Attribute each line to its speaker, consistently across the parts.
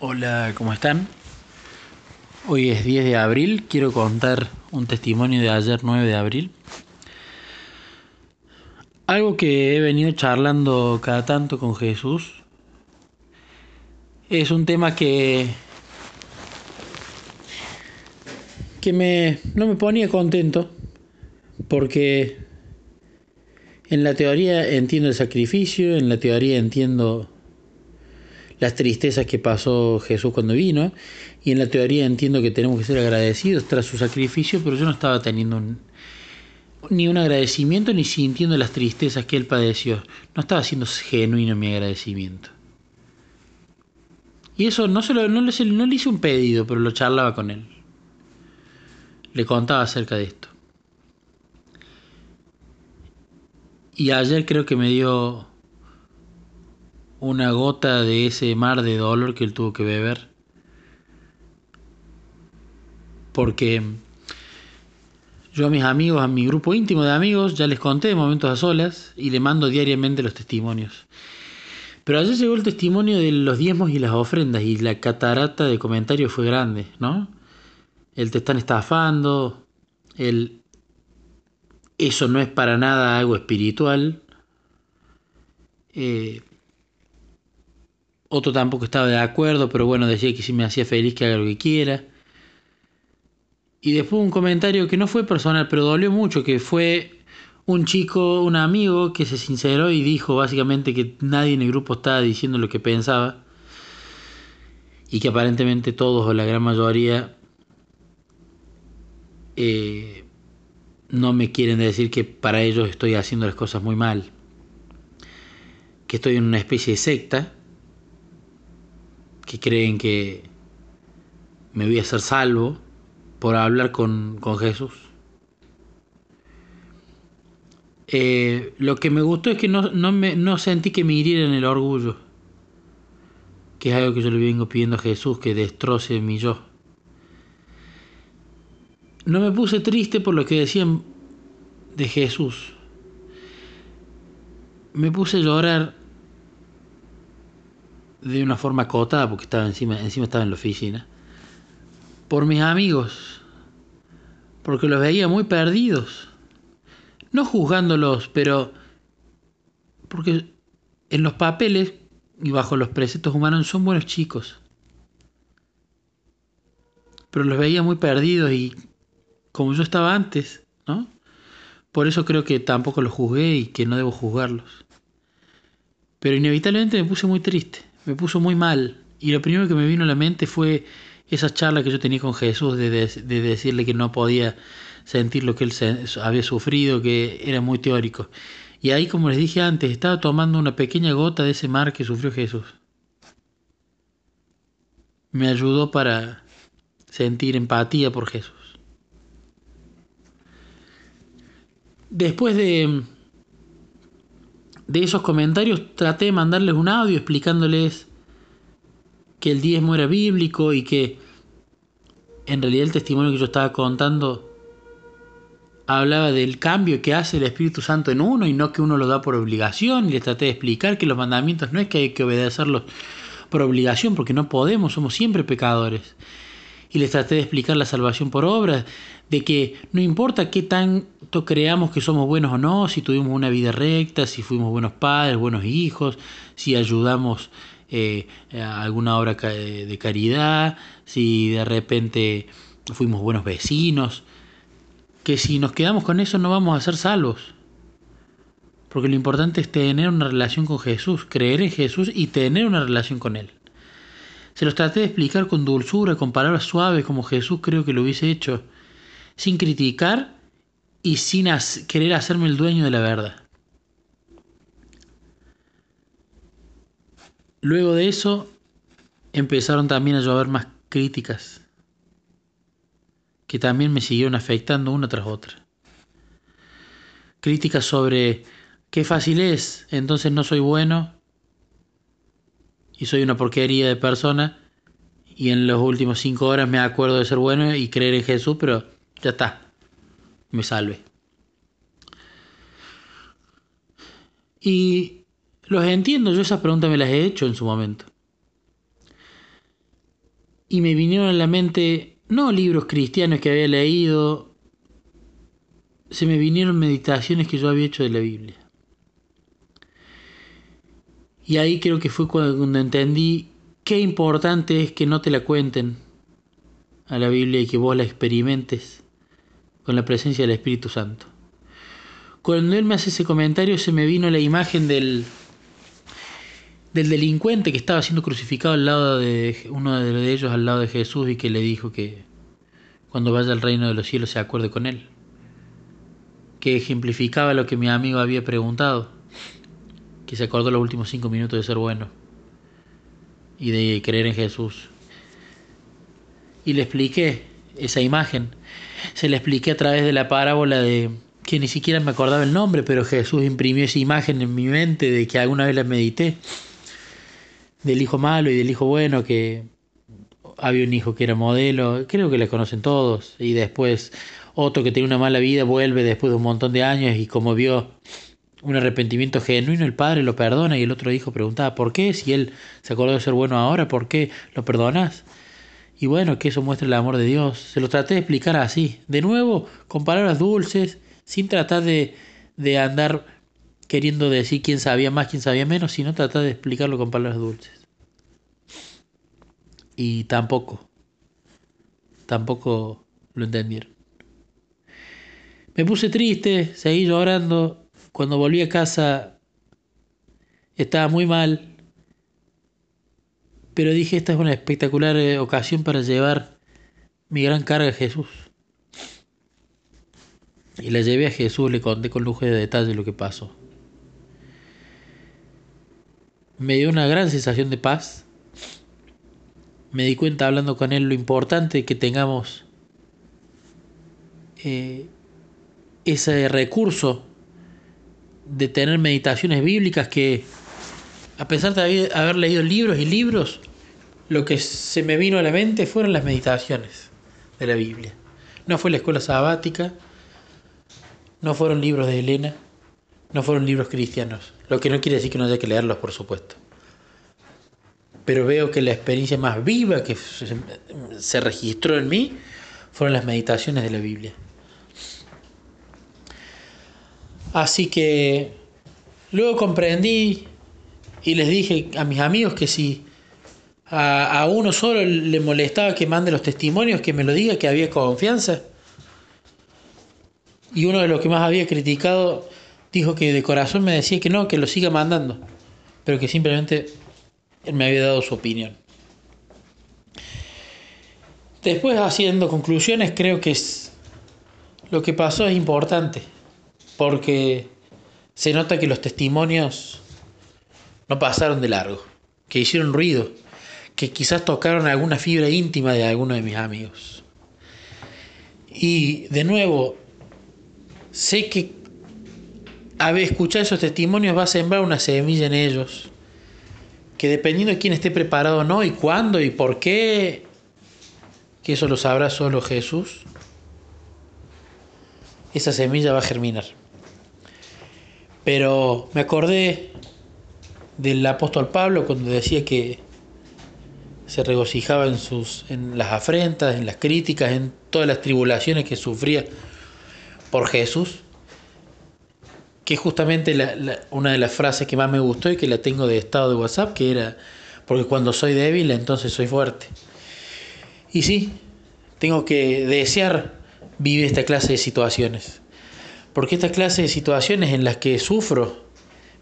Speaker 1: Hola, ¿cómo están? Hoy es 10 de abril, quiero contar un testimonio de ayer 9 de abril. Algo que he venido charlando cada tanto con Jesús es un tema que que me no me ponía contento porque en la teoría entiendo el sacrificio, en la teoría entiendo las tristezas que pasó Jesús cuando vino, y en la teoría entiendo que tenemos que ser agradecidos tras su sacrificio, pero yo no estaba teniendo ni un agradecimiento ni sintiendo las tristezas que él padeció. No estaba siendo genuino mi agradecimiento. Y eso no, se lo, no, le, no le hice un pedido, pero lo charlaba con él. Le contaba acerca de esto. Y ayer creo que me dio una gota de ese mar de dolor que él tuvo que beber. Porque yo a mis amigos, a mi grupo íntimo de amigos, ya les conté de momentos a solas y le mando diariamente los testimonios. Pero ayer llegó el testimonio de los diezmos y las ofrendas y la catarata de comentarios fue grande, ¿no? El te están estafando, el eso no es para nada algo espiritual. Eh, otro tampoco estaba de acuerdo, pero bueno, decía que si me hacía feliz que haga lo que quiera. Y después un comentario que no fue personal, pero dolió mucho, que fue un chico, un amigo que se sinceró y dijo básicamente que nadie en el grupo estaba diciendo lo que pensaba. Y que aparentemente todos o la gran mayoría eh, no me quieren decir que para ellos estoy haciendo las cosas muy mal. Que estoy en una especie de secta que creen que me voy a hacer salvo por hablar con, Jesús. Eh, lo que me gustó es que no, me, no sentí que me hiriera en el orgullo, que es algo que yo le vengo pidiendo a Jesús, que destroce mi yo. No me puse triste por lo que decían de Jesús. Me puse a llorar de una forma acotada, porque estaba encima, encima estaba en la oficina, por mis amigos, porque los veía muy perdidos, no juzgándolos, pero porque en los papeles y bajo los preceptos humanos son buenos chicos, pero los veía muy perdidos y como yo estaba antes, ¿no? Por eso creo que tampoco los juzgué y que no debo juzgarlos. Pero inevitablemente me puse muy triste me puso muy mal. Y lo primero que me vino a la mente fue esa charla que yo tenía con Jesús de, decirle que no podía sentir lo que él había sufrido, que era muy teórico. Y ahí, como les dije antes, estaba tomando una pequeña gota de ese mar que sufrió Jesús. Me ayudó para sentir empatía por Jesús. Después de de esos comentarios traté de mandarles un audio explicándoles que el diezmo era bíblico y que en realidad el testimonio que yo estaba contando hablaba del cambio que hace el Espíritu Santo en uno y no que uno lo da por obligación y les traté de explicar que los mandamientos no es que hay que obedecerlos por obligación porque no podemos, somos siempre pecadores. Y les traté de explicar la salvación por obra, de que no importa qué tanto creamos que somos buenos o no, si tuvimos una vida recta, si fuimos buenos padres, buenos hijos, si ayudamos eh, a alguna obra de caridad, si de repente fuimos buenos vecinos, que si nos quedamos con eso no vamos a ser salvos. Porque lo importante es tener una relación con Jesús, creer en Jesús y tener una relación con Él. Se los traté de explicar con dulzura, con palabras suaves, como Jesús creo que lo hubiese hecho sin criticar y sin querer hacerme el dueño de la verdad. Luego de eso empezaron también a llover más críticas que también me siguieron afectando una tras otra. Críticas sobre qué fácil es, entonces no soy bueno y soy una porquería de persona y en las últimas cinco horas me acuerdo de ser bueno y creer en Jesús, pero ya está. Me salve. Y los entiendo, yo esas preguntas me las he hecho en su momento. y me vinieron a la mente no libros cristianos que había leído, se me vinieron meditaciones que yo había hecho de la Biblia. Y ahí creo que fue cuando entendí qué importante es que no te la cuenten a la Biblia y que vos la experimentes con la presencia del Espíritu Santo. Cuando él me hace ese comentario se me vino la imagen del, del delincuente que estaba siendo crucificado al lado de uno de ellos al lado de Jesús y que le dijo que cuando vaya al reino de los cielos se acuerde con él. Que ejemplificaba lo que mi amigo había preguntado, que se acordó los últimos cinco minutos de ser bueno y de creer en Jesús. Y le expliqué esa imagen. Se le expliqué a través de la parábola de que ni siquiera me acordaba el nombre, pero Jesús imprimió esa imagen en mi mente de que alguna vez la medité del hijo malo y del hijo bueno, que había un hijo que era modelo, creo que le conocen todos, y después otro que tenía una mala vida vuelve después de un montón de años y como vio un arrepentimiento genuino, el padre lo perdona y el otro hijo preguntaba, ¿por qué? Si él se acordó de ser bueno ahora, ¿por qué lo perdonas? Y bueno, que eso muestra el amor de Dios. Se lo traté de explicar así, de nuevo, con palabras dulces, sin tratar de, de andar queriendo decir quién sabía más, quién sabía menos, sino tratar de explicarlo con palabras dulces. Y tampoco, tampoco lo entendieron. Me puse triste, seguí llorando. Cuando volví a casa estaba muy mal, pero dije, esta es una espectacular eh, ocasión para llevar mi gran carga a Jesús. Y la llevé a Jesús, le conté con lujo de detalle lo que pasó me dio una gran sensación de paz. Me di cuenta hablando con él lo importante que tengamos eh, ese recurso de tener meditaciones bíblicas que a pesar de haber leído libros y libros, lo que se me vino a la mente fueron las meditaciones de la Biblia. No fue la escuela sabática, no fueron libros de Elena, no fueron libros cristianos, lo que no quiere decir que no haya que leerlos, por supuesto. Pero veo que la experiencia más viva que se registró en mí fueron las meditaciones de la Biblia. Así que luego comprendí y les dije a mis amigos que si a, uno solo le molestaba que mande los testimonios, que me lo diga, que había confianza. Y uno de los que más había criticado dijo que de corazón me decía que no, que lo siga mandando, pero que simplemente él me había dado su opinión. Después, haciendo conclusiones, creo que es, lo que pasó es importante, porque se nota que los testimonios no pasaron de largo, que hicieron ruido, que quizás tocaron alguna fibra íntima de alguno de mis amigos. Y de nuevo, sé que a ver, escuchar esos testimonios va a sembrar una semilla en ellos. Que dependiendo de quién esté preparado o no, y cuándo y por qué, que eso lo sabrá solo Jesús, esa semilla va a germinar. Pero me acordé del apóstol Pablo cuando decía que se regocijaba en, sus, en las afrentas, en las críticas, en todas las tribulaciones que sufría por Jesús que es justamente una de las frases que más me gustó y que la tengo de estado de WhatsApp, que era, porque cuando soy débil, entonces soy fuerte. Y sí, tengo que desear vivir esta clase de situaciones, porque esta clase de situaciones en las que sufro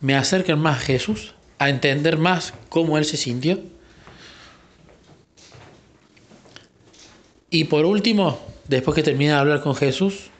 Speaker 1: me acercan más a Jesús, a entender más cómo Él se sintió. Y por último, después que termine de hablar con Jesús,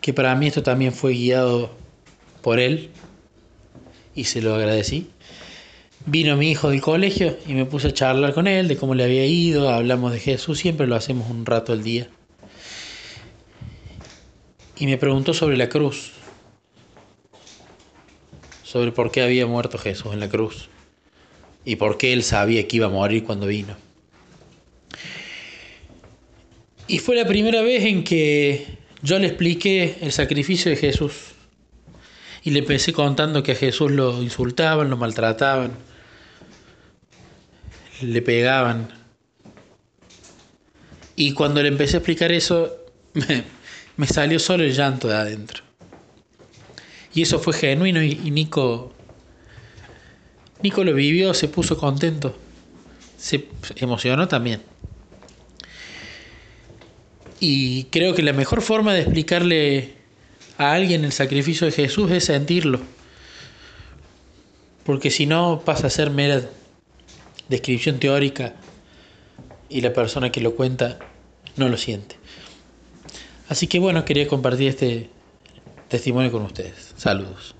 Speaker 1: que para mí esto también fue guiado por él y se lo agradecí. Vino mi hijo del colegio y me puse a charlar con él de cómo le había ido, hablamos de Jesús, siempre lo hacemos un rato al día. Y me preguntó sobre la cruz, sobre por qué había muerto Jesús en la cruz y por qué él sabía que iba a morir cuando vino. Y fue la primera vez en que yo le expliqué el sacrificio de Jesús y le empecé contando que a Jesús lo insultaban, lo maltrataban, le pegaban, Y cuando le empecé a explicar eso, me, salió solo el llanto de adentro. Y eso fue genuino y, y Nico, Nico lo vivió, se puso contento, se emocionó también. Y creo que la mejor forma de explicarle a alguien el sacrificio de Jesús es sentirlo. Porque si no pasa a ser mera descripción teórica y la persona que lo cuenta no lo siente. Así que bueno, quería compartir este testimonio con ustedes. Saludos.